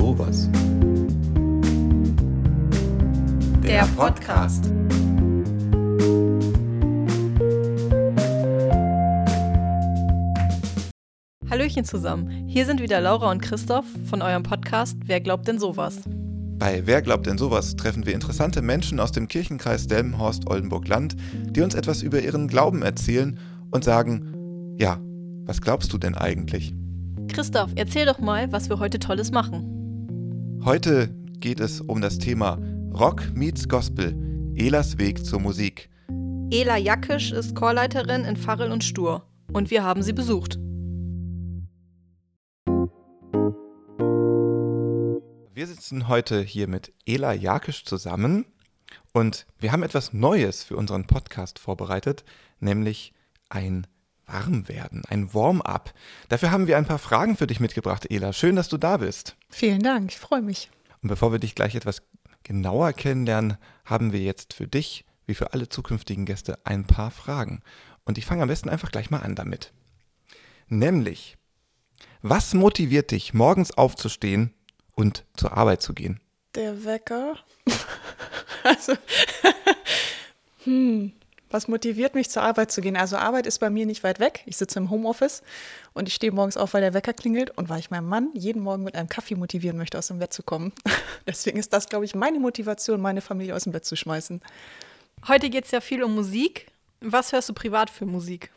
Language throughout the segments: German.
sowas? Der Podcast. Hallöchen zusammen. Hier sind wieder Laura und Christoph von eurem Podcast Wer glaubt denn sowas? Bei Wer glaubt denn sowas treffen wir interessante Menschen aus dem Kirchenkreis Delmenhorst-Oldenburg-Land, die uns etwas über ihren Glauben erzählen und sagen, ja, was glaubst du denn eigentlich? Christoph, erzähl doch mal, was wir heute Tolles machen. Heute geht es um das Thema Rock meets Gospel, Elas Weg zur Musik. Ela Jackisch ist Chorleiterin in Farrell und Stur und wir haben sie besucht. Wir sitzen heute hier mit Ela Jakisch zusammen und wir haben etwas Neues für unseren Podcast vorbereitet, nämlich ein Warmwerden, ein Warm-up. Dafür haben wir ein paar Fragen für dich mitgebracht, Ela. Schön, dass du da bist. Vielen Dank, ich freue mich. Und bevor wir dich gleich etwas genauer kennenlernen, haben wir jetzt für dich, wie für alle zukünftigen Gäste, ein paar Fragen. Und ich fange am besten einfach gleich mal an damit. Nämlich, was motiviert dich, morgens aufzustehen und zur Arbeit zu gehen? Der Wecker. also, hm, was motiviert mich zur Arbeit zu gehen? Also Arbeit ist bei mir nicht weit weg. Ich sitze im Homeoffice und ich stehe morgens auf, weil der Wecker klingelt und weil ich meinen Mann jeden Morgen mit einem Kaffee motivieren möchte, aus dem Bett zu kommen. Deswegen ist das, glaube ich, meine Motivation, meine Familie aus dem Bett zu schmeißen. Heute geht es ja viel um Musik. Was hörst du privat für Musik?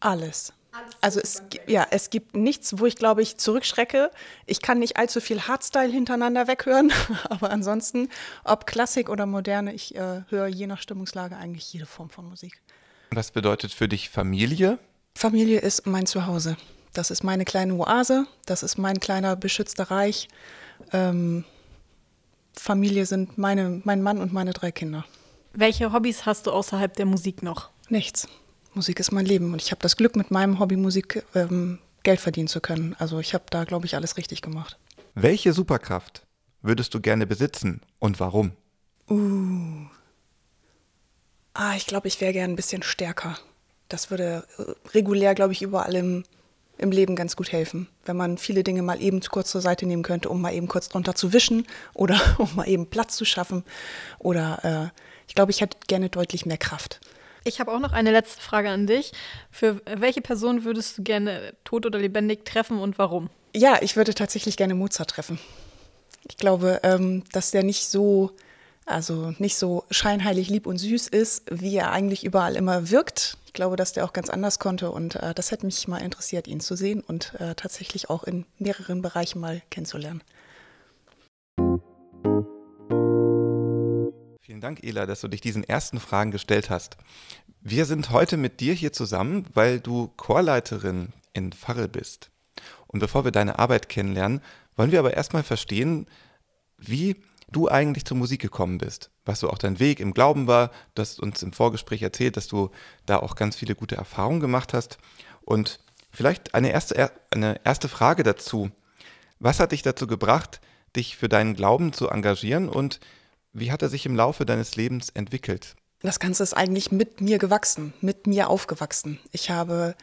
Alles. Also es, ja, es gibt nichts, wo ich glaube ich zurückschrecke. Ich kann nicht allzu viel Hardstyle hintereinander weghören, aber ansonsten, ob Klassik oder Moderne, ich äh, höre je nach Stimmungslage eigentlich jede Form von Musik. Was bedeutet für dich Familie? Familie ist mein Zuhause. Das ist meine kleine Oase, das ist mein kleiner beschützter Reich. Ähm, Familie sind meine, mein Mann und meine drei Kinder. Welche Hobbys hast du außerhalb der Musik noch? Nichts. Musik ist mein Leben und ich habe das Glück, mit meinem Hobby Musik ähm, Geld verdienen zu können. Also ich habe da, glaube ich, alles richtig gemacht. Welche Superkraft würdest du gerne besitzen und warum? Uh. Ah, ich glaube, ich wäre gerne ein bisschen stärker. Das würde äh, regulär, glaube ich, überall im, im Leben ganz gut helfen. Wenn man viele Dinge mal eben kurz zur Seite nehmen könnte, um mal eben kurz drunter zu wischen oder um mal eben Platz zu schaffen. Oder äh, ich glaube, ich hätte gerne deutlich mehr Kraft. Ich habe auch noch eine letzte Frage an dich. Für welche Person würdest du gerne tot oder lebendig treffen und warum? Ja, ich würde tatsächlich gerne Mozart treffen. Ich glaube, ähm, dass der nicht so, also nicht so scheinheilig lieb und süß ist, wie er eigentlich überall immer wirkt. Ich glaube, dass der auch ganz anders konnte und äh, das hätte mich mal interessiert, ihn zu sehen und äh, tatsächlich auch in mehreren Bereichen mal kennenzulernen. Vielen Dank, Ela, dass du dich diesen ersten Fragen gestellt hast. Wir sind heute mit dir hier zusammen, weil du Chorleiterin in Farrell bist. Und bevor wir deine Arbeit kennenlernen, wollen wir aber erstmal verstehen, wie du eigentlich zur Musik gekommen bist, was so auch dein Weg im Glauben war. Du hast uns im Vorgespräch erzählt, dass du da auch ganz viele gute Erfahrungen gemacht hast. Und vielleicht eine erste, eine erste Frage dazu. Was hat dich dazu gebracht, dich für deinen Glauben zu engagieren und wie hat er sich im Laufe deines Lebens entwickelt? Das Ganze ist eigentlich mit mir gewachsen, mit mir aufgewachsen. Ich habe,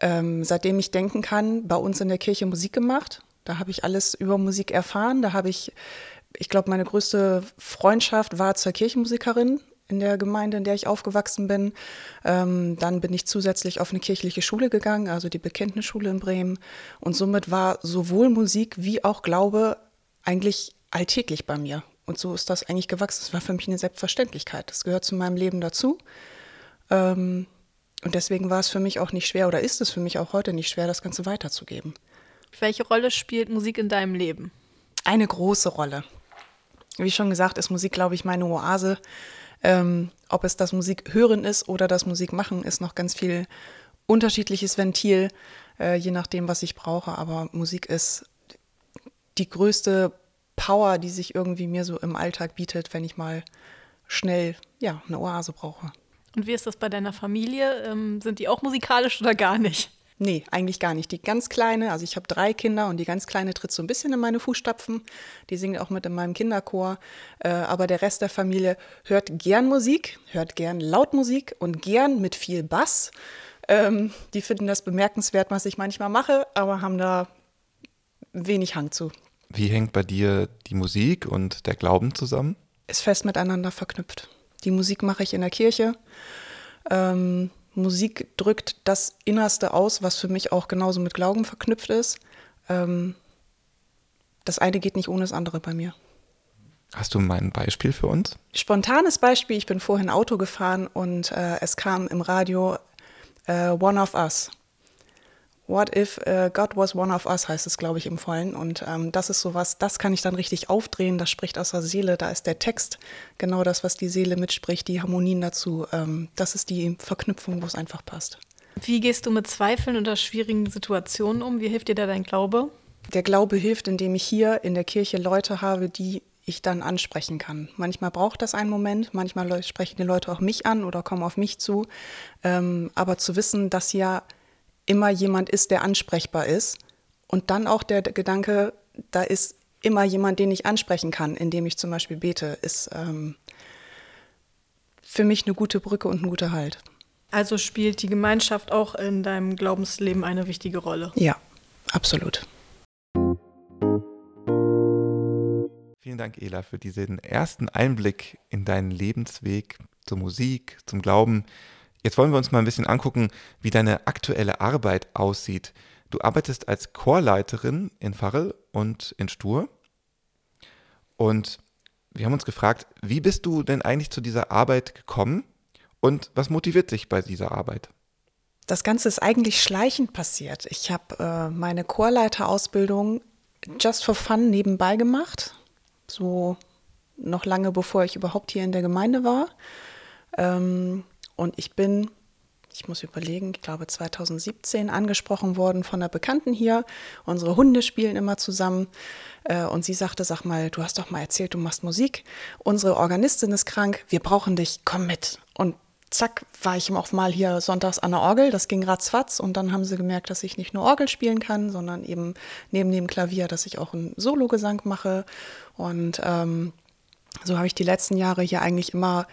ähm, seitdem ich denken kann, bei uns in der Kirche Musik gemacht. Da habe ich alles über Musik erfahren. Da habe ich, ich glaube, meine größte Freundschaft war zur Kirchenmusikerin in der Gemeinde, in der ich aufgewachsen bin. Ähm, dann bin ich zusätzlich auf eine kirchliche Schule gegangen, also die Bekenntnisschule in Bremen. Und somit war sowohl Musik wie auch Glaube eigentlich alltäglich bei mir. Und so ist das eigentlich gewachsen. Es war für mich eine Selbstverständlichkeit. Das gehört zu meinem Leben dazu. Ähm, und deswegen war es für mich auch nicht schwer oder ist es für mich auch heute nicht schwer, das Ganze weiterzugeben. Welche Rolle spielt Musik in deinem Leben? Eine große Rolle. Wie schon gesagt, ist Musik, glaube ich, meine Oase. Ähm, ob es das Musik hören ist oder das Musik machen, ist noch ganz viel unterschiedliches Ventil, äh, je nachdem, was ich brauche. Aber Musik ist die größte Power, die sich irgendwie mir so im Alltag bietet, wenn ich mal schnell ja, eine Oase brauche. Und wie ist das bei deiner Familie? Ähm, sind die auch musikalisch oder gar nicht? Nee, eigentlich gar nicht. Die ganz kleine, also ich habe drei Kinder und die ganz kleine tritt so ein bisschen in meine Fußstapfen. Die singt auch mit in meinem Kinderchor. Äh, aber der Rest der Familie hört gern Musik, hört gern laut Musik und gern mit viel Bass. Ähm, die finden das bemerkenswert, was ich manchmal mache, aber haben da wenig Hang zu. Wie hängt bei dir die Musik und der Glauben zusammen? Ist fest miteinander verknüpft. Die Musik mache ich in der Kirche. Ähm, Musik drückt das Innerste aus, was für mich auch genauso mit Glauben verknüpft ist. Ähm, das eine geht nicht ohne das andere bei mir. Hast du mal ein Beispiel für uns? Spontanes Beispiel, ich bin vorhin Auto gefahren und äh, es kam im Radio äh, One of Us. What if uh, God was one of us, heißt es, glaube ich, im Vollen. Und ähm, das ist sowas, das kann ich dann richtig aufdrehen, das spricht aus der Seele, da ist der Text genau das, was die Seele mitspricht, die Harmonien dazu. Ähm, das ist die Verknüpfung, wo es einfach passt. Wie gehst du mit Zweifeln oder schwierigen Situationen um? Wie hilft dir da dein Glaube? Der Glaube hilft, indem ich hier in der Kirche Leute habe, die ich dann ansprechen kann. Manchmal braucht das einen Moment, manchmal sprechen die Leute auch mich an oder kommen auf mich zu. Ähm, aber zu wissen, dass ja immer jemand ist, der ansprechbar ist. Und dann auch der Gedanke, da ist immer jemand, den ich ansprechen kann, indem ich zum Beispiel bete, ist ähm, für mich eine gute Brücke und ein guter Halt. Also spielt die Gemeinschaft auch in deinem Glaubensleben eine wichtige Rolle? Ja, absolut. Vielen Dank, Ela, für diesen ersten Einblick in deinen Lebensweg zur Musik, zum Glauben. Jetzt wollen wir uns mal ein bisschen angucken, wie deine aktuelle Arbeit aussieht. Du arbeitest als Chorleiterin in Farrell und in Stur. Und wir haben uns gefragt, wie bist du denn eigentlich zu dieser Arbeit gekommen und was motiviert dich bei dieser Arbeit? Das Ganze ist eigentlich schleichend passiert. Ich habe äh, meine Chorleiterausbildung just for fun nebenbei gemacht, so noch lange bevor ich überhaupt hier in der Gemeinde war. Ähm, und ich bin, ich muss überlegen, ich glaube 2017 angesprochen worden von einer Bekannten hier. Unsere Hunde spielen immer zusammen. Äh, und sie sagte, sag mal, du hast doch mal erzählt, du machst Musik. Unsere Organistin ist krank, wir brauchen dich, komm mit. Und zack, war ich auch mal hier sonntags an der Orgel. Das ging ratzfatz. Und dann haben sie gemerkt, dass ich nicht nur Orgel spielen kann, sondern eben neben dem Klavier, dass ich auch einen Sologesang mache. Und ähm, so habe ich die letzten Jahre hier eigentlich immer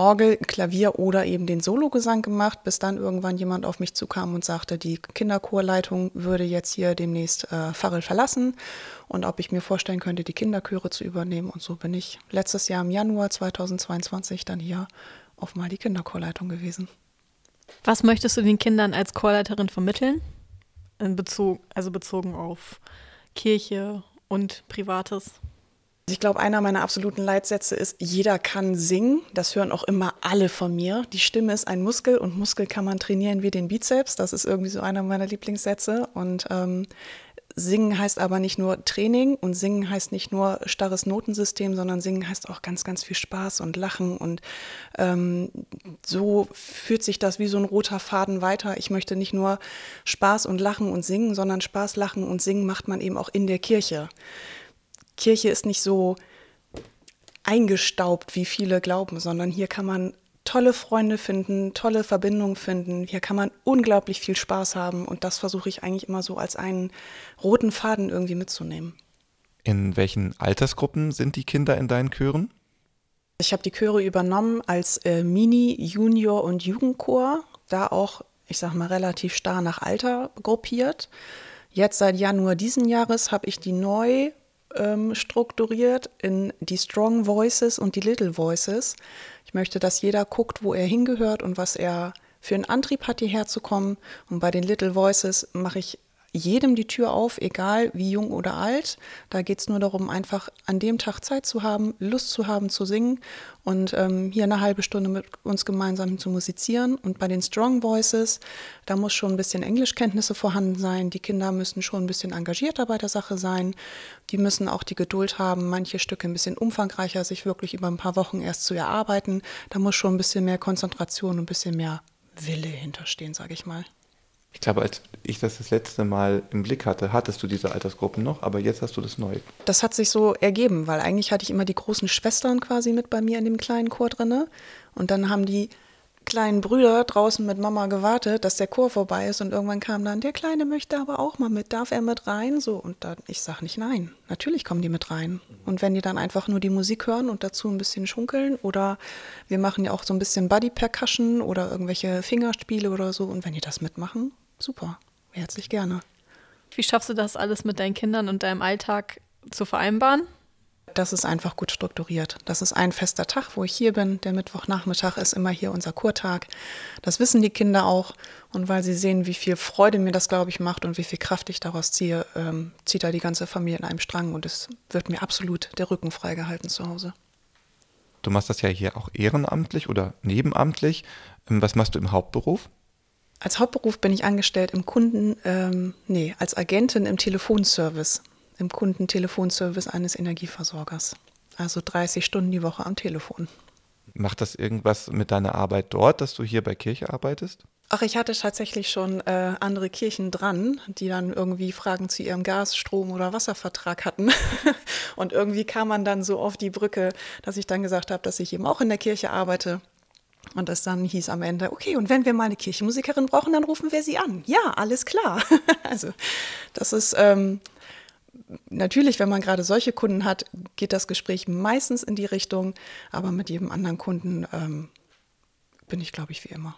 Orgel, Klavier oder eben den Sologesang gemacht, bis dann irgendwann jemand auf mich zukam und sagte, die Kinderchorleitung würde jetzt hier demnächst äh, Farrell verlassen und ob ich mir vorstellen könnte, die Kinderchöre zu übernehmen. Und so bin ich letztes Jahr im Januar 2022 dann hier auf mal die Kinderchorleitung gewesen. Was möchtest du den Kindern als Chorleiterin vermitteln? In Bezug, also bezogen auf Kirche und Privates? Ich glaube, einer meiner absoluten Leitsätze ist, jeder kann singen. Das hören auch immer alle von mir. Die Stimme ist ein Muskel und Muskel kann man trainieren wie den Bizeps. Das ist irgendwie so einer meiner Lieblingssätze. Und ähm, Singen heißt aber nicht nur Training und Singen heißt nicht nur starres Notensystem, sondern Singen heißt auch ganz, ganz viel Spaß und Lachen. Und ähm, so führt sich das wie so ein roter Faden weiter. Ich möchte nicht nur Spaß und Lachen und Singen, sondern Spaß, Lachen und Singen macht man eben auch in der Kirche. Kirche ist nicht so eingestaubt, wie viele glauben, sondern hier kann man tolle Freunde finden, tolle Verbindungen finden. Hier kann man unglaublich viel Spaß haben und das versuche ich eigentlich immer so als einen roten Faden irgendwie mitzunehmen. In welchen Altersgruppen sind die Kinder in deinen Chören? Ich habe die Chöre übernommen als äh, Mini-, Junior- und Jugendchor, da auch, ich sag mal, relativ starr nach Alter gruppiert. Jetzt seit Januar diesen Jahres habe ich die neu ähm, strukturiert in die Strong Voices und die Little Voices. Ich möchte, dass jeder guckt, wo er hingehört und was er für einen Antrieb hat, hierher zu kommen. Und bei den Little Voices mache ich jedem die Tür auf, egal wie jung oder alt. Da geht es nur darum, einfach an dem Tag Zeit zu haben, Lust zu haben zu singen und ähm, hier eine halbe Stunde mit uns gemeinsam zu musizieren. Und bei den Strong Voices, da muss schon ein bisschen Englischkenntnisse vorhanden sein. Die Kinder müssen schon ein bisschen engagierter bei der Sache sein. Die müssen auch die Geduld haben, manche Stücke ein bisschen umfangreicher sich wirklich über ein paar Wochen erst zu erarbeiten. Da muss schon ein bisschen mehr Konzentration und ein bisschen mehr Wille hinterstehen, sage ich mal. Ich glaube, als ich das das letzte Mal im Blick hatte, hattest du diese Altersgruppen noch, aber jetzt hast du das neu. Das hat sich so ergeben, weil eigentlich hatte ich immer die großen Schwestern quasi mit bei mir in dem kleinen Chor drinne und dann haben die kleinen Brüder draußen mit Mama gewartet, dass der Chor vorbei ist und irgendwann kam dann, der Kleine möchte aber auch mal mit, darf er mit rein? So, und dann, ich sag nicht nein. Natürlich kommen die mit rein. Und wenn die dann einfach nur die Musik hören und dazu ein bisschen schunkeln oder wir machen ja auch so ein bisschen Body Percussion oder irgendwelche Fingerspiele oder so und wenn die das mitmachen, super, herzlich gerne. Wie schaffst du das alles mit deinen Kindern und deinem Alltag zu vereinbaren? Das ist einfach gut strukturiert. Das ist ein fester Tag, wo ich hier bin. Der Mittwochnachmittag ist immer hier unser Kurtag. Das wissen die Kinder auch. Und weil sie sehen, wie viel Freude mir das, glaube ich, macht und wie viel Kraft ich daraus ziehe, ähm, zieht da die ganze Familie in einem Strang. Und es wird mir absolut der Rücken freigehalten zu Hause. Du machst das ja hier auch ehrenamtlich oder nebenamtlich. Ähm, was machst du im Hauptberuf? Als Hauptberuf bin ich angestellt im Kunden, ähm, nee, als Agentin im Telefonservice im Kundentelefonservice eines Energieversorgers. Also 30 Stunden die Woche am Telefon. Macht das irgendwas mit deiner Arbeit dort, dass du hier bei Kirche arbeitest? Ach, ich hatte tatsächlich schon äh, andere Kirchen dran, die dann irgendwie Fragen zu ihrem Gas-, Strom- oder Wasservertrag hatten. und irgendwie kam man dann so auf die Brücke, dass ich dann gesagt habe, dass ich eben auch in der Kirche arbeite. Und es dann hieß am Ende, okay, und wenn wir mal eine Kirchenmusikerin brauchen, dann rufen wir sie an. Ja, alles klar. also das ist, ähm, natürlich, wenn man gerade solche Kunden hat, geht das Gespräch meistens in die Richtung, aber mit jedem anderen Kunden ähm, bin ich, glaube ich, wie immer.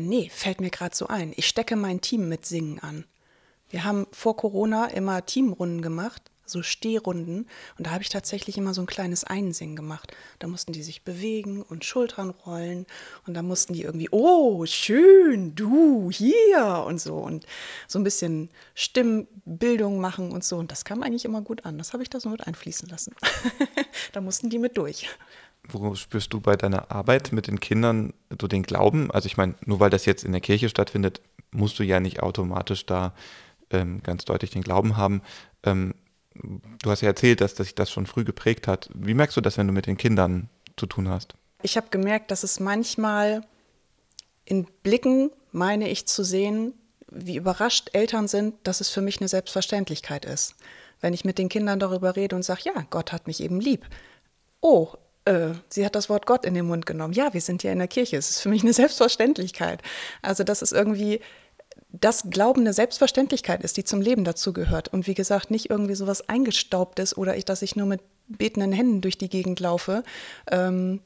Nee, fällt mir gerade so ein. Ich stecke mein Team mit Singen an. Wir haben vor Corona immer Teamrunden gemacht so Stehrunden. Und da habe ich tatsächlich immer so ein kleines Einsingen gemacht. Da mussten die sich bewegen und Schultern rollen. Und da mussten die irgendwie, oh, schön, du, hier und so. Und so ein bisschen Stimmbildung machen und so. Und das kam eigentlich immer gut an. Das habe ich da so mit einfließen lassen. da mussten die mit durch. Wo spürst du bei deiner Arbeit mit den Kindern so den Glauben? Also ich meine, nur weil das jetzt in der Kirche stattfindet, musst du ja nicht automatisch da ähm, ganz deutlich den Glauben haben. Ähm, du hast ja erzählt, dass, dass sich das schon früh geprägt hat. Wie merkst du das, wenn du mit den Kindern zu tun hast? Ich habe gemerkt, dass es manchmal in Blicken, meine ich zu sehen, wie überrascht Eltern sind, dass es für mich eine Selbstverständlichkeit ist. Wenn ich mit den Kindern darüber rede und sage, ja, Gott hat mich eben lieb. Oh, äh, sie hat das Wort Gott in den Mund genommen. Ja, wir sind ja in der Kirche. Es ist für mich eine Selbstverständlichkeit. Also das ist irgendwie das Glauben eine Selbstverständlichkeit ist, die zum Leben dazugehört. Und wie gesagt, nicht irgendwie sowas Eingestaubtes oder ich, dass ich nur mit betenden Händen durch die Gegend laufe, ähm,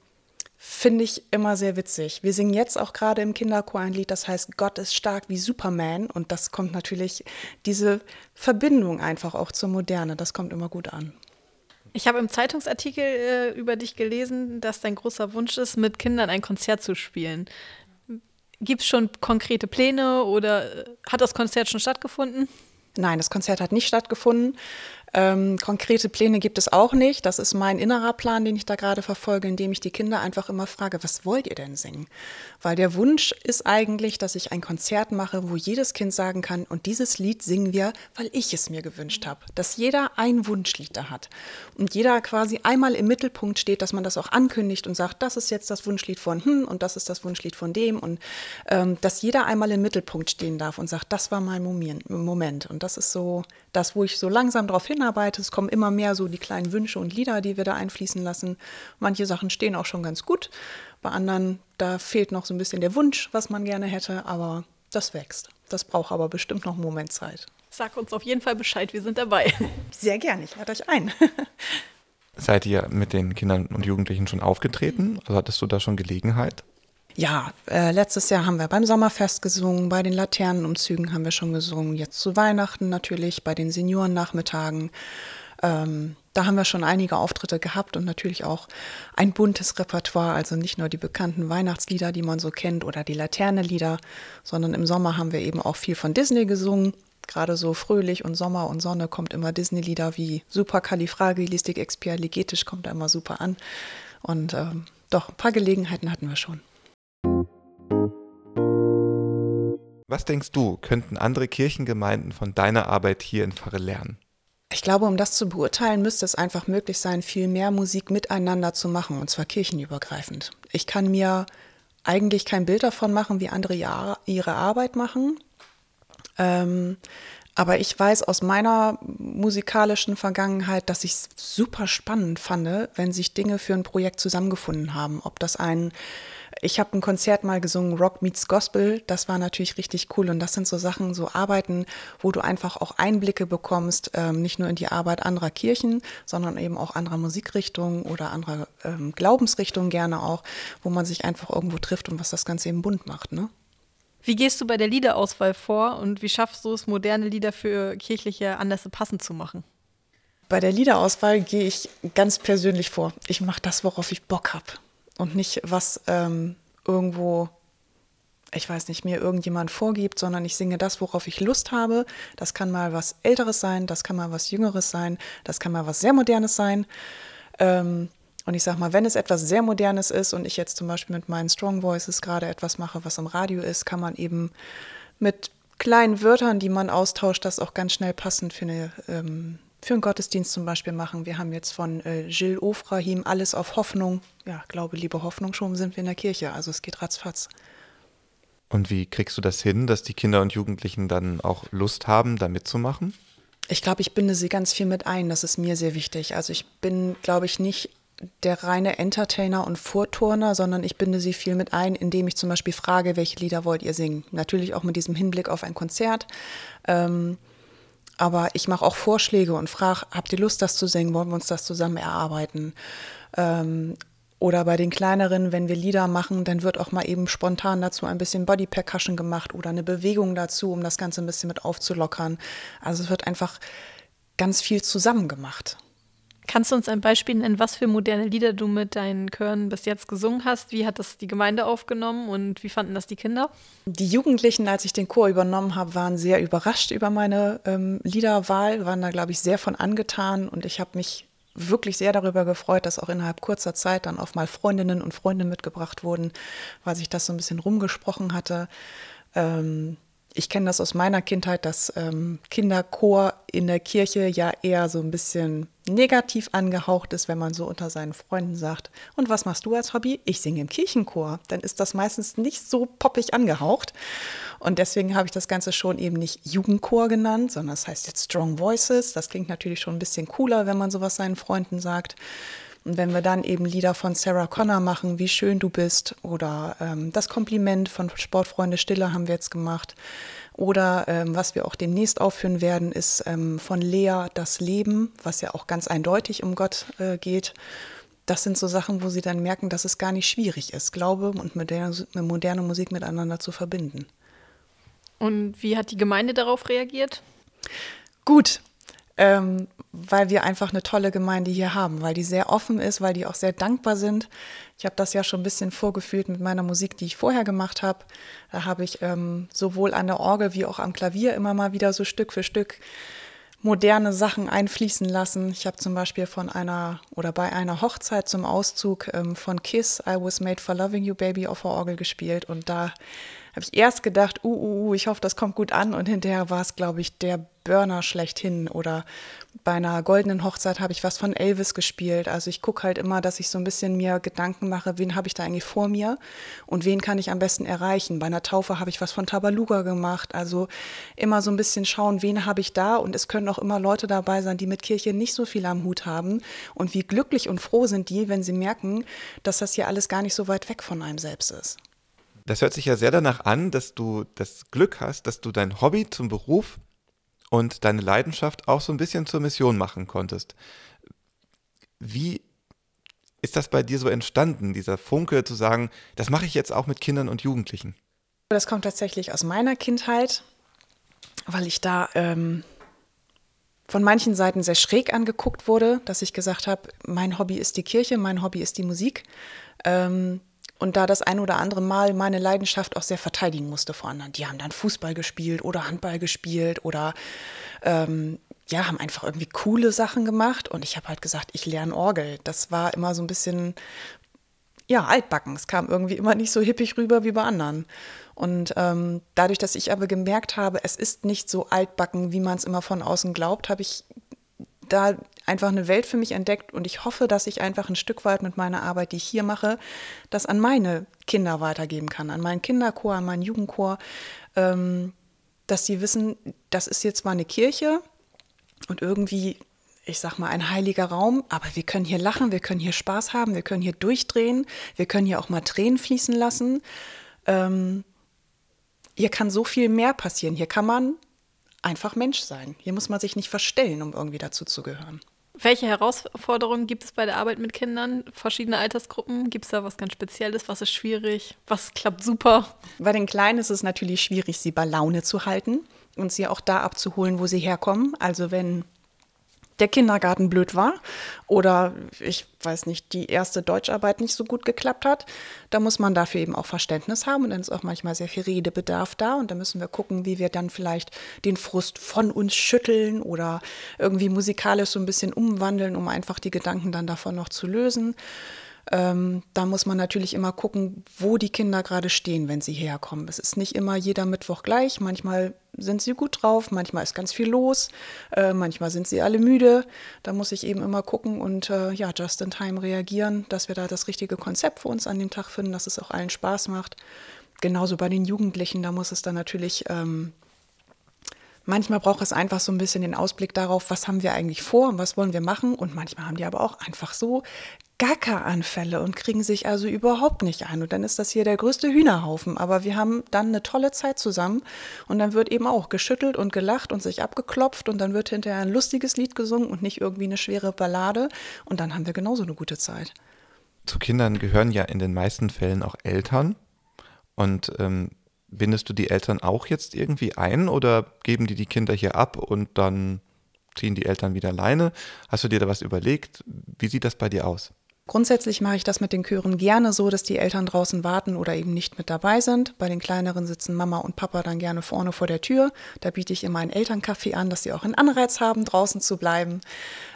finde ich immer sehr witzig. Wir singen jetzt auch gerade im Kinderchor ein Lied, das heißt Gott ist stark wie Superman. Und das kommt natürlich, diese Verbindung einfach auch zur Moderne, das kommt immer gut an. Ich habe im Zeitungsartikel äh, über dich gelesen, dass dein großer Wunsch ist, mit Kindern ein Konzert zu spielen. Gibt es schon konkrete Pläne oder äh, hat das Konzert schon stattgefunden? Nein, das Konzert hat nicht stattgefunden. Ähm, konkrete Pläne gibt es auch nicht. Das ist mein innerer Plan, den ich da gerade verfolge, indem ich die Kinder einfach immer frage, was wollt ihr denn singen? Weil der Wunsch ist eigentlich, dass ich ein Konzert mache, wo jedes Kind sagen kann, und dieses Lied singen wir, weil ich es mir gewünscht habe. Dass jeder ein Wunschlied da hat. Und jeder quasi einmal im Mittelpunkt steht, dass man das auch ankündigt und sagt, das ist jetzt das Wunschlied von hm und das ist das Wunschlied von dem. Und ähm, dass jeder einmal im Mittelpunkt stehen darf und sagt, das war mein Moment. Und das ist so das, wo ich so langsam darauf hinarbeite. Es kommen immer mehr so die kleinen Wünsche und Lieder, die wir da einfließen lassen. Manche Sachen stehen auch schon ganz gut. Bei anderen, da fehlt noch so ein bisschen der Wunsch, was man gerne hätte, aber das wächst. Das braucht aber bestimmt noch einen Moment Zeit. Sag uns auf jeden Fall Bescheid, wir sind dabei. Sehr gerne, ich lade euch ein. Seid ihr mit den Kindern und Jugendlichen schon aufgetreten? Also hattest du da schon Gelegenheit? Ja, äh, letztes Jahr haben wir beim Sommerfest gesungen, bei den Laternenumzügen haben wir schon gesungen, jetzt zu Weihnachten natürlich, bei den Seniorennachmittagen. Ähm, da haben wir schon einige Auftritte gehabt und natürlich auch ein buntes Repertoire, also nicht nur die bekannten Weihnachtslieder, die man so kennt, oder die Laternelieder, sondern im Sommer haben wir eben auch viel von Disney gesungen. Gerade so fröhlich und Sommer und Sonne kommt immer Disney-Lieder wie Supercalifragilistikexpialigetisch kommt da immer super an. Und ähm, doch, ein paar Gelegenheiten hatten wir schon. Was denkst du, könnten andere Kirchengemeinden von deiner Arbeit hier in Pfarre lernen? Ich glaube, um das zu beurteilen, müsste es einfach möglich sein, viel mehr Musik miteinander zu machen, und zwar kirchenübergreifend. Ich kann mir eigentlich kein Bild davon machen, wie andere ihre Arbeit machen. Ähm, aber ich weiß aus meiner musikalischen Vergangenheit, dass ich es super spannend fand, wenn sich Dinge für ein Projekt zusammengefunden haben. Ob das ein ich habe ein Konzert mal gesungen, Rock Meets Gospel. Das war natürlich richtig cool. Und das sind so Sachen, so Arbeiten, wo du einfach auch Einblicke bekommst, ähm, nicht nur in die Arbeit anderer Kirchen, sondern eben auch anderer Musikrichtungen oder anderer ähm, Glaubensrichtungen gerne auch, wo man sich einfach irgendwo trifft und was das Ganze eben bunt macht. Ne? Wie gehst du bei der Liederauswahl vor und wie schaffst du es, moderne Lieder für kirchliche Anlässe passend zu machen? Bei der Liederauswahl gehe ich ganz persönlich vor. Ich mache das, worauf ich Bock habe und nicht, was ähm, irgendwo, ich weiß nicht, mir irgendjemand vorgibt, sondern ich singe das, worauf ich Lust habe. Das kann mal was Älteres sein, das kann mal was Jüngeres sein, das kann mal was sehr Modernes sein. Ähm, und ich sage mal, wenn es etwas sehr Modernes ist und ich jetzt zum Beispiel mit meinen Strong Voices gerade etwas mache, was im Radio ist, kann man eben mit kleinen Wörtern, die man austauscht, das auch ganz schnell passend für, eine, ähm, für einen Gottesdienst zum Beispiel machen. Wir haben jetzt von äh, Gilles Ofrahim alles auf Hoffnung. Ja, Glaube, Liebe, Hoffnung, schon sind wir in der Kirche. Also es geht ratzfatz. Und wie kriegst du das hin, dass die Kinder und Jugendlichen dann auch Lust haben, da mitzumachen? Ich glaube, ich binde sie ganz viel mit ein. Das ist mir sehr wichtig. Also ich bin, glaube ich, nicht der reine Entertainer und Vorturner, sondern ich binde sie viel mit ein, indem ich zum Beispiel frage, welche Lieder wollt ihr singen? Natürlich auch mit diesem Hinblick auf ein Konzert. Ähm, aber ich mache auch Vorschläge und frage, habt ihr Lust, das zu singen? Wollen wir uns das zusammen erarbeiten? Ähm, oder bei den kleineren, wenn wir Lieder machen, dann wird auch mal eben spontan dazu ein bisschen Body Percussion gemacht oder eine Bewegung dazu, um das Ganze ein bisschen mit aufzulockern. Also es wird einfach ganz viel zusammen gemacht. Kannst du uns ein Beispiel nennen, was für moderne Lieder du mit deinen Chören bis jetzt gesungen hast? Wie hat das die Gemeinde aufgenommen und wie fanden das die Kinder? Die Jugendlichen, als ich den Chor übernommen habe, waren sehr überrascht über meine ähm, Liederwahl, waren da, glaube ich, sehr von angetan und ich habe mich wirklich sehr darüber gefreut, dass auch innerhalb kurzer Zeit dann oft mal Freundinnen und Freunde mitgebracht wurden, weil sich das so ein bisschen rumgesprochen hatte. Ähm, ich kenne das aus meiner Kindheit, dass ähm, Kinderchor in der Kirche ja eher so ein bisschen negativ angehaucht ist, wenn man so unter seinen Freunden sagt, und was machst du als Hobby? Ich singe im Kirchenchor. Dann ist das meistens nicht so poppig angehaucht. Und deswegen habe ich das Ganze schon eben nicht Jugendchor genannt, sondern das heißt jetzt Strong Voices. Das klingt natürlich schon ein bisschen cooler, wenn man sowas seinen Freunden sagt. Und wenn wir dann eben Lieder von Sarah Connor machen, wie schön du bist, oder ähm, das Kompliment von Sportfreunde Stille haben wir jetzt gemacht. Oder ähm, was wir auch demnächst aufführen werden, ist ähm, von Lea das Leben, was ja auch ganz eindeutig um Gott äh, geht. Das sind so Sachen, wo sie dann merken, dass es gar nicht schwierig ist, Glaube und moderne, moderne Musik miteinander zu verbinden. Und wie hat die Gemeinde darauf reagiert? Gut, ähm, weil wir einfach eine tolle Gemeinde hier haben, weil die sehr offen ist, weil die auch sehr dankbar sind. Ich habe das ja schon ein bisschen vorgefühlt mit meiner Musik, die ich vorher gemacht habe. Da habe ich ähm, sowohl an der Orgel wie auch am Klavier immer mal wieder so Stück für Stück moderne Sachen einfließen lassen. Ich habe zum Beispiel von einer oder bei einer Hochzeit zum Auszug ähm, von Kiss I Was Made for Loving You Baby auf der Orgel gespielt und da habe ich erst gedacht, uh, uh, uh, ich hoffe, das kommt gut an. Und hinterher war es, glaube ich, der Burner schlechthin. Oder bei einer goldenen Hochzeit habe ich was von Elvis gespielt. Also ich gucke halt immer, dass ich so ein bisschen mir Gedanken mache, wen habe ich da eigentlich vor mir und wen kann ich am besten erreichen. Bei einer Taufe habe ich was von Tabaluga gemacht. Also immer so ein bisschen schauen, wen habe ich da. Und es können auch immer Leute dabei sein, die mit Kirche nicht so viel am Hut haben. Und wie glücklich und froh sind die, wenn sie merken, dass das hier alles gar nicht so weit weg von einem selbst ist. Das hört sich ja sehr danach an, dass du das Glück hast, dass du dein Hobby zum Beruf und deine Leidenschaft auch so ein bisschen zur Mission machen konntest. Wie ist das bei dir so entstanden, dieser Funke zu sagen, das mache ich jetzt auch mit Kindern und Jugendlichen? Das kommt tatsächlich aus meiner Kindheit, weil ich da ähm, von manchen Seiten sehr schräg angeguckt wurde, dass ich gesagt habe, mein Hobby ist die Kirche, mein Hobby ist die Musik. Ähm, und da das ein oder andere Mal meine Leidenschaft auch sehr verteidigen musste vor anderen. Die haben dann Fußball gespielt oder Handball gespielt oder ähm, ja, haben einfach irgendwie coole Sachen gemacht. Und ich habe halt gesagt, ich lerne Orgel. Das war immer so ein bisschen, ja, altbacken. Es kam irgendwie immer nicht so hippig rüber wie bei anderen. Und ähm, dadurch, dass ich aber gemerkt habe, es ist nicht so altbacken, wie man es immer von außen glaubt, habe ich da einfach eine Welt für mich entdeckt und ich hoffe, dass ich einfach ein Stück weit mit meiner Arbeit, die ich hier mache, das an meine Kinder weitergeben kann, an meinen Kinderchor, an meinen Jugendchor, ähm, dass sie wissen, das ist jetzt mal eine Kirche und irgendwie, ich sag mal, ein heiliger Raum, aber wir können hier lachen, wir können hier Spaß haben, wir können hier durchdrehen, wir können hier auch mal Tränen fließen lassen. Ähm, hier kann so viel mehr passieren. Hier kann man einfach Mensch sein. Hier muss man sich nicht verstellen, um irgendwie dazu zu gehören. Welche Herausforderungen gibt es bei der Arbeit mit Kindern? Verschiedene Altersgruppen? Gibt es da was ganz Spezielles? Was ist schwierig? Was klappt super? Bei den Kleinen ist es natürlich schwierig, sie bei Laune zu halten und sie auch da abzuholen, wo sie herkommen. Also wenn der Kindergarten blöd war oder ich weiß nicht, die erste Deutscharbeit nicht so gut geklappt hat, da muss man dafür eben auch Verständnis haben und dann ist auch manchmal sehr viel Redebedarf da und da müssen wir gucken, wie wir dann vielleicht den Frust von uns schütteln oder irgendwie musikalisch so ein bisschen umwandeln, um einfach die Gedanken dann davon noch zu lösen. Ähm, da muss man natürlich immer gucken, wo die Kinder gerade stehen, wenn sie herkommen. Es ist nicht immer jeder Mittwoch gleich. Manchmal sind sie gut drauf, manchmal ist ganz viel los, äh, manchmal sind sie alle müde. Da muss ich eben immer gucken und äh, ja, just in time reagieren, dass wir da das richtige Konzept für uns an dem Tag finden, dass es auch allen Spaß macht. Genauso bei den Jugendlichen, da muss es dann natürlich ähm, Manchmal braucht es einfach so ein bisschen den Ausblick darauf, was haben wir eigentlich vor und was wollen wir machen. Und manchmal haben die aber auch einfach so Gackeranfälle und kriegen sich also überhaupt nicht ein. Und dann ist das hier der größte Hühnerhaufen. Aber wir haben dann eine tolle Zeit zusammen und dann wird eben auch geschüttelt und gelacht und sich abgeklopft und dann wird hinterher ein lustiges Lied gesungen und nicht irgendwie eine schwere Ballade. Und dann haben wir genauso eine gute Zeit. Zu Kindern gehören ja in den meisten Fällen auch Eltern. Und ähm, bindest du die Eltern auch jetzt irgendwie ein oder geben die die Kinder hier ab und dann ziehen die Eltern wieder alleine? Hast du dir da was überlegt? Wie sieht das bei dir aus? Grundsätzlich mache ich das mit den Chören gerne so, dass die Eltern draußen warten oder eben nicht mit dabei sind. Bei den kleineren sitzen Mama und Papa dann gerne vorne vor der Tür. Da biete ich immer einen Elternkaffee an, dass sie auch einen Anreiz haben, draußen zu bleiben.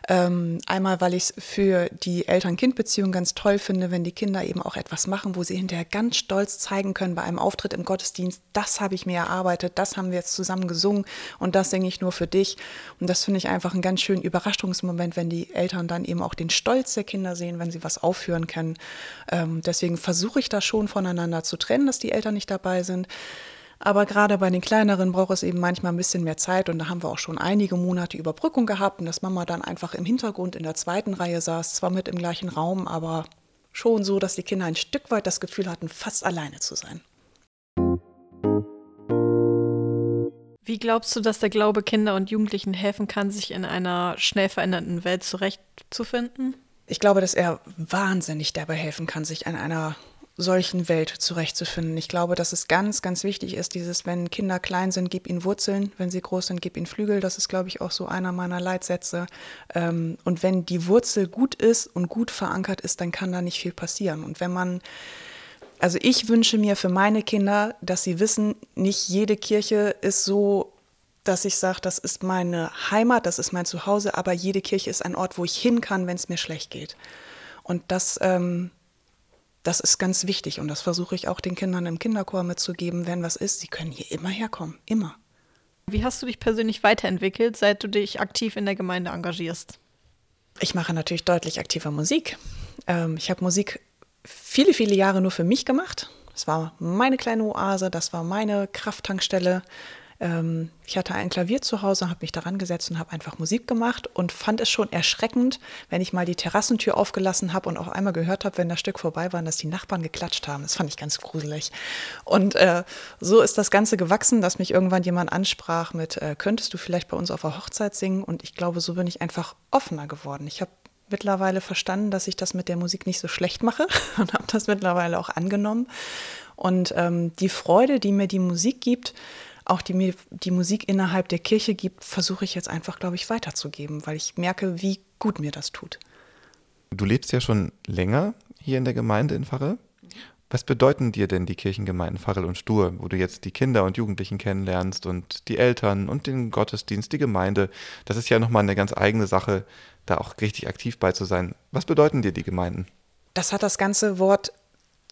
Ähm, einmal, weil ich es für die Eltern-Kind-Beziehung ganz toll finde, wenn die Kinder eben auch etwas machen, wo sie hinterher ganz stolz zeigen können bei einem Auftritt im Gottesdienst, das habe ich mir erarbeitet, das haben wir jetzt zusammen gesungen und das singe ich nur für dich. Und das finde ich einfach einen ganz schönen Überraschungsmoment, wenn die Eltern dann eben auch den Stolz der Kinder sehen, wenn sie was aufführen können. Ähm, deswegen versuche ich das schon voneinander zu trennen, dass die Eltern nicht dabei sind. Aber gerade bei den kleineren braucht es eben manchmal ein bisschen mehr Zeit und da haben wir auch schon einige Monate Überbrückung gehabt und dass Mama dann einfach im Hintergrund in der zweiten Reihe saß, zwar mit im gleichen Raum, aber schon so, dass die Kinder ein Stück weit das Gefühl hatten, fast alleine zu sein. Wie glaubst du, dass der Glaube Kinder und Jugendlichen helfen kann, sich in einer schnell verändernden Welt zurechtzufinden? Ich glaube, dass er wahnsinnig dabei helfen kann, sich in einer solchen Welt zurechtzufinden. Ich glaube, dass es ganz, ganz wichtig ist, dieses, wenn Kinder klein sind, gib ihnen Wurzeln, wenn sie groß sind, gib ihnen Flügel. Das ist, glaube ich, auch so einer meiner Leitsätze. Ähm, und wenn die Wurzel gut ist und gut verankert ist, dann kann da nicht viel passieren. Und wenn man also ich wünsche mir für meine Kinder, dass sie wissen, nicht jede Kirche ist so, dass ich sage, das ist meine Heimat, das ist mein Zuhause, aber jede Kirche ist ein Ort, wo ich hin kann, wenn es mir schlecht geht. Und das, ähm, das ist ganz wichtig und das versuche ich auch den Kindern im Kinderchor mitzugeben. Wenn was ist, sie können hier immer herkommen, immer. Wie hast du dich persönlich weiterentwickelt, seit du dich aktiv in der Gemeinde engagierst? Ich mache natürlich deutlich aktiver Musik. Ähm, ich habe Musik viele, viele Jahre nur für mich gemacht. Das war meine kleine Oase, das war meine Krafttankstelle. Ähm, ich hatte ein Klavier zu Hause, habe mich daran gesetzt und habe einfach Musik gemacht und fand es schon erschreckend, wenn ich mal die Terrassentür aufgelassen habe und auch einmal gehört habe, wenn das Stück vorbei war, dass die Nachbarn geklatscht haben. Das fand ich ganz gruselig. Und äh, so ist das Ganze gewachsen, dass mich irgendwann jemand ansprach mit, äh, könntest du vielleicht bei uns auf der Hochzeit singen? Und ich glaube, so bin ich einfach offener geworden. Ich habe mittlerweile verstanden, dass ich das mit der Musik nicht so schlecht mache und habe das mittlerweile auch angenommen. Und ähm, die Freude, die mir die Musik gibt, auch die mir die Musik innerhalb der Kirche gibt, versuche ich jetzt einfach, glaube ich, weiterzugeben, weil ich merke, wie gut mir das tut. Du lebst ja schon länger hier in der Gemeinde in Pfarrel. Was bedeuten dir denn die Kirchengemeinden Pfarrel und Stur, wo du jetzt die Kinder und Jugendlichen kennenlernst und die Eltern und den Gottesdienst, die Gemeinde? Das ist ja nochmal eine ganz eigene Sache, da auch richtig aktiv bei zu sein. Was bedeuten dir die Gemeinden? Das hat das ganze Wort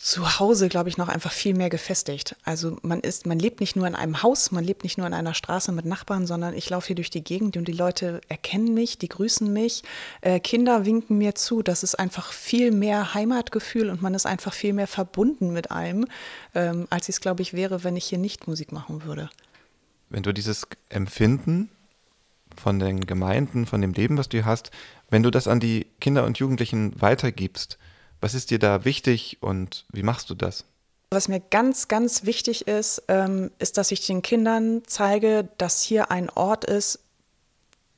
zu Hause, glaube ich, noch einfach viel mehr gefestigt. Also man ist, man lebt nicht nur in einem Haus, man lebt nicht nur in einer Straße mit Nachbarn, sondern ich laufe hier durch die Gegend und die Leute erkennen mich, die grüßen mich, äh, Kinder winken mir zu. Das ist einfach viel mehr Heimatgefühl und man ist einfach viel mehr verbunden mit allem, ähm, als ich es, glaube ich, wäre, wenn ich hier nicht Musik machen würde. Wenn du dieses Empfinden von den Gemeinden, von dem Leben, was du hast, wenn du das an die Kinder und Jugendlichen weitergibst, was ist dir da wichtig und wie machst du das? Was mir ganz, ganz wichtig ist, ähm, ist, dass ich den Kindern zeige, dass hier ein Ort ist,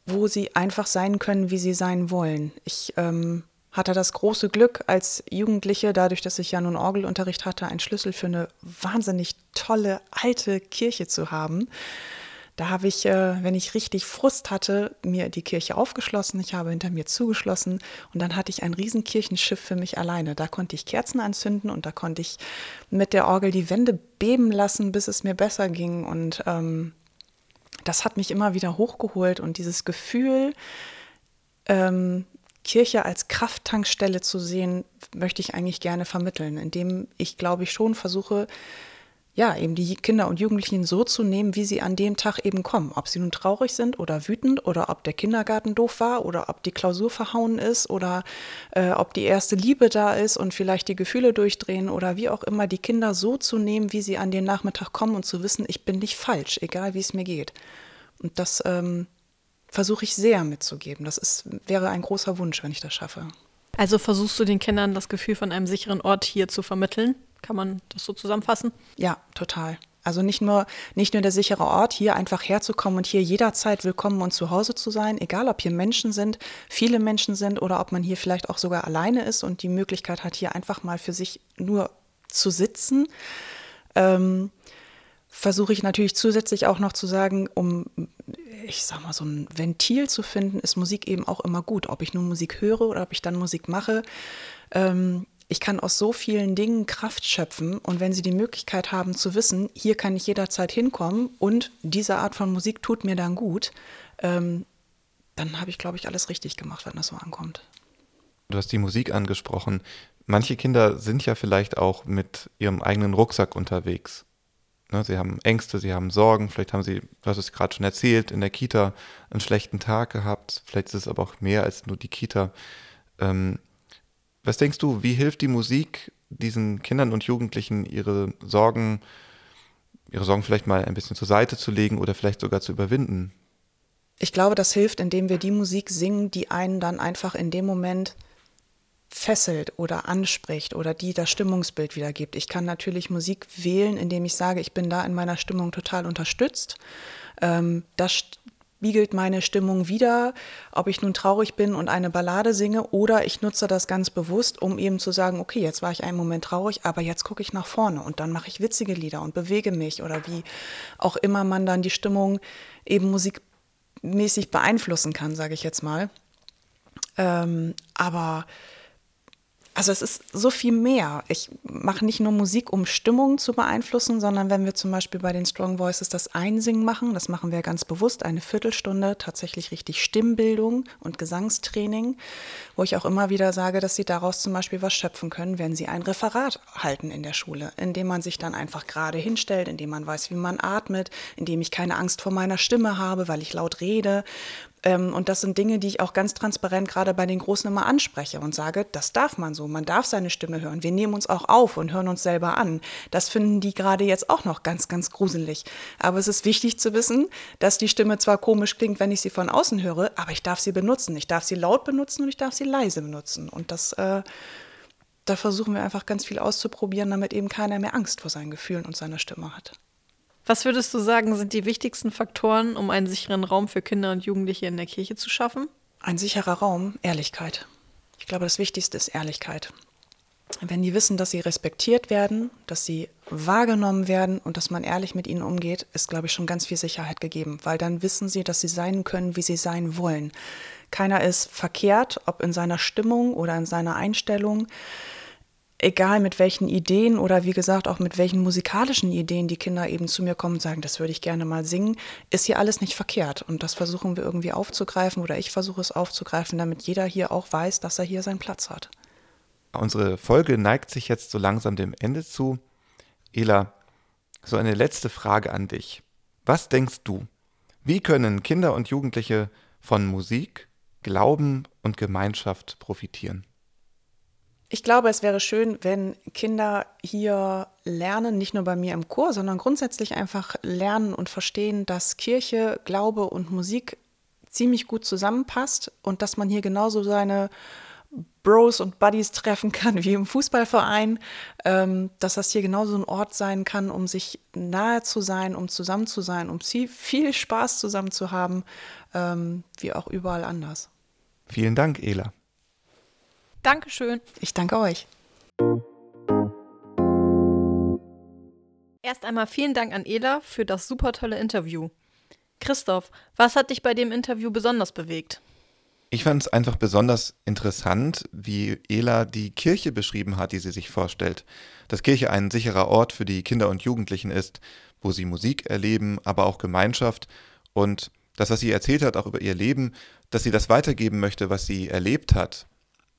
wo sie einfach sein können, wie sie sein wollen. Ich ähm, hatte das große Glück als Jugendliche, dadurch, dass ich ja nun Orgelunterricht hatte, einen Schlüssel für eine wahnsinnig tolle alte Kirche zu haben. Da habe ich, äh, wenn ich richtig Frust hatte, mir die Kirche aufgeschlossen. Ich habe hinter mir zugeschlossen und dann hatte ich ein riesen Kirchenschiff für mich alleine. Da konnte ich Kerzen anzünden und da konnte ich mit der Orgel die Wände beben lassen, bis es mir besser ging. Und ähm, das hat mich immer wieder hochgeholt und dieses Gefühl, ähm, Kirche als Krafttankstelle zu sehen, möchte ich eigentlich gerne vermitteln, indem ich, glaube ich, schon versuche, ja, eben die Kinder und Jugendlichen so zu nehmen, wie sie an dem Tag eben kommen. Ob sie nun traurig sind oder wütend oder ob der Kindergarten doof war oder ob die Klausur verhauen ist oder äh, ob die erste Liebe da ist und vielleicht die Gefühle durchdrehen oder wie auch immer, die Kinder so zu nehmen, wie sie an den Nachmittag kommen und zu wissen, ich bin nicht falsch, egal wie es mir geht. Und das ähm, versuche ich sehr mitzugeben. Das ist, wäre ein großer Wunsch, wenn ich das schaffe. Also versuchst du den Kindern das Gefühl von einem sicheren Ort hier zu vermitteln? Kann man das so zusammenfassen? Ja, total. Also nicht nur, nicht nur der sichere Ort, hier einfach herzukommen und hier jederzeit willkommen und zu Hause zu sein, egal ob hier Menschen sind, viele Menschen sind oder ob man hier vielleicht auch sogar alleine ist und die Möglichkeit hat, hier einfach mal für sich nur zu sitzen. Ähm, versuche ich natürlich zusätzlich auch noch zu sagen, um, ich sag mal, so ein Ventil zu finden, ist Musik eben auch immer gut. Ob ich nun Musik höre oder ob ich dann Musik mache. Ähm, ich kann aus so vielen Dingen Kraft schöpfen und wenn Sie die Möglichkeit haben zu wissen, hier kann ich jederzeit hinkommen und diese Art von Musik tut mir dann gut, ähm, dann habe ich, glaube ich, alles richtig gemacht, wenn das so ankommt. Du hast die Musik angesprochen. Manche Kinder sind ja vielleicht auch mit ihrem eigenen Rucksack unterwegs. Ne, sie haben Ängste, sie haben Sorgen, vielleicht haben sie, du hast es gerade schon erzählt, in der Kita einen schlechten Tag gehabt, vielleicht ist es aber auch mehr als nur die Kita. Ähm, was denkst du, wie hilft die Musik diesen Kindern und Jugendlichen, ihre Sorgen, ihre Sorgen vielleicht mal ein bisschen zur Seite zu legen oder vielleicht sogar zu überwinden? Ich glaube, das hilft, indem wir die Musik singen, die einen dann einfach in dem Moment fesselt oder anspricht oder die das Stimmungsbild wiedergibt. Ich kann natürlich Musik wählen, indem ich sage, ich bin da in meiner Stimmung total unterstützt. Ähm, das spiegelt meine Stimmung wieder, ob ich nun traurig bin und eine Ballade singe oder ich nutze das ganz bewusst, um eben zu sagen, okay, jetzt war ich einen Moment traurig, aber jetzt gucke ich nach vorne und dann mache ich witzige Lieder und bewege mich oder wie auch immer man dann die Stimmung eben musikmäßig beeinflussen kann, sage ich jetzt mal. Ähm, aber also es ist so viel mehr. Ich mache nicht nur Musik, um Stimmung zu beeinflussen, sondern wenn wir zum Beispiel bei den Strong Voices das Einsingen machen, das machen wir ganz bewusst, eine Viertelstunde tatsächlich richtig Stimmbildung und Gesangstraining, wo ich auch immer wieder sage, dass sie daraus zum Beispiel was schöpfen können, wenn sie ein Referat halten in der Schule, indem man sich dann einfach gerade hinstellt, indem man weiß, wie man atmet, indem ich keine Angst vor meiner Stimme habe, weil ich laut rede, und das sind Dinge, die ich auch ganz transparent gerade bei den Großen immer anspreche und sage, das darf man so, man darf seine Stimme hören. Wir nehmen uns auch auf und hören uns selber an. Das finden die gerade jetzt auch noch ganz, ganz gruselig. Aber es ist wichtig zu wissen, dass die Stimme zwar komisch klingt, wenn ich sie von außen höre, aber ich darf sie benutzen. Ich darf sie laut benutzen und ich darf sie leise benutzen. Und das, äh, da versuchen wir einfach ganz viel auszuprobieren, damit eben keiner mehr Angst vor seinen Gefühlen und seiner Stimme hat. Was würdest du sagen, sind die wichtigsten Faktoren, um einen sicheren Raum für Kinder und Jugendliche in der Kirche zu schaffen? Ein sicherer Raum, Ehrlichkeit. Ich glaube, das Wichtigste ist Ehrlichkeit. Wenn die wissen, dass sie respektiert werden, dass sie wahrgenommen werden und dass man ehrlich mit ihnen umgeht, ist, glaube ich, schon ganz viel Sicherheit gegeben, weil dann wissen sie, dass sie sein können, wie sie sein wollen. Keiner ist verkehrt, ob in seiner Stimmung oder in seiner Einstellung egal mit welchen Ideen oder wie gesagt auch mit welchen musikalischen Ideen die Kinder eben zu mir kommen und sagen, das würde ich gerne mal singen, ist hier alles nicht verkehrt. Und das versuchen wir irgendwie aufzugreifen oder ich versuche es aufzugreifen, damit jeder hier auch weiß, dass er hier seinen Platz hat. Unsere Folge neigt sich jetzt so langsam dem Ende zu. Ela, so eine letzte Frage an dich. Was denkst du? Wie können Kinder und Jugendliche von Musik, Glauben und Gemeinschaft profitieren? Ich glaube, es wäre schön, wenn Kinder hier lernen, nicht nur bei mir im Chor, sondern grundsätzlich einfach lernen und verstehen, dass Kirche, Glaube und Musik ziemlich gut zusammenpasst und dass man hier genauso seine Bros und Buddies treffen kann wie im Fußballverein, ähm, dass das hier genauso ein Ort sein kann, um sich nahe zu sein, um zusammen zu sein, um viel Spaß zusammen zu haben, ähm, wie auch überall anders. Vielen Dank, Ela. Dankeschön. Ich danke euch. Erst einmal vielen Dank an Ela für das super tolle Interview. Christoph, was hat dich bei dem Interview besonders bewegt? Ich fand es einfach besonders interessant, wie Ela die Kirche beschrieben hat, die sie sich vorstellt. Dass Kirche ein sicherer Ort für die Kinder und Jugendlichen ist, wo sie Musik erleben, aber auch Gemeinschaft und das, was sie erzählt hat, auch über ihr Leben, dass sie das weitergeben möchte, was sie erlebt hat.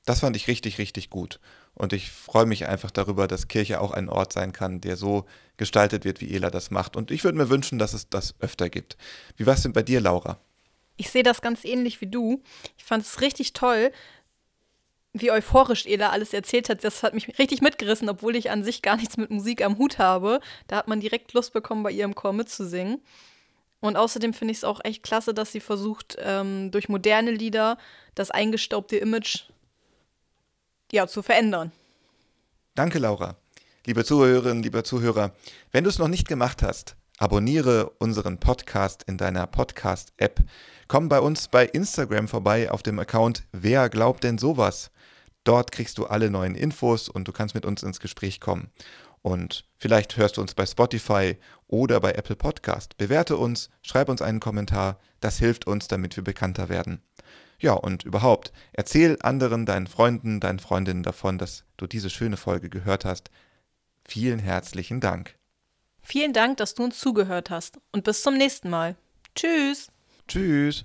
Das fand ich richtig, richtig gut. Und ich freue mich einfach darüber, dass Kirche auch ein Ort sein kann, der so gestaltet wird, wie Ela das macht. Und ich würde mir wünschen, dass es das öfter gibt. Wie war es denn bei dir, Laura? Ich sehe das ganz ähnlich wie du. Ich fand es richtig toll, wie euphorisch Ela alles erzählt hat. Das hat mich richtig mitgerissen, obwohl ich an sich gar nichts mit Musik am Hut habe. Da hat man direkt Lust bekommen, bei ihrem Chor mitzusingen. Und außerdem finde ich es auch echt klasse, dass sie versucht, ähm, durch moderne Lieder das eingestaubte Image ja, zu verändern. Danke, Laura. Liebe Zuhörerinnen, lieber Zuhörer, wenn du es noch nicht gemacht hast, abonniere unseren Podcast in deiner Podcast-App. Komm bei uns bei Instagram vorbei auf dem Account Wer glaubt denn sowas? Dort kriegst du alle neuen Infos und du kannst mit uns ins Gespräch kommen. Und vielleicht hörst du uns bei Spotify oder bei Apple Podcast. Bewerte uns, schreib uns einen Kommentar, das hilft uns, damit wir bekannter werden. Ja, und überhaupt, erzähl anderen, deinen Freunden, deinen Freundinnen davon, dass du diese schöne Folge gehört hast. Vielen herzlichen Dank. Vielen Dank, dass du uns zugehört hast und bis zum nächsten Mal. Tschüss. Tschüss.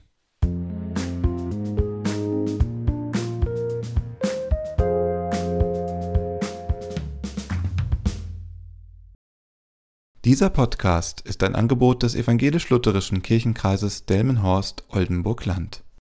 Dieser Podcast ist ein Angebot des evangelisch-lutherischen Kirchenkreises Delmenhorst-Oldenburg-Land.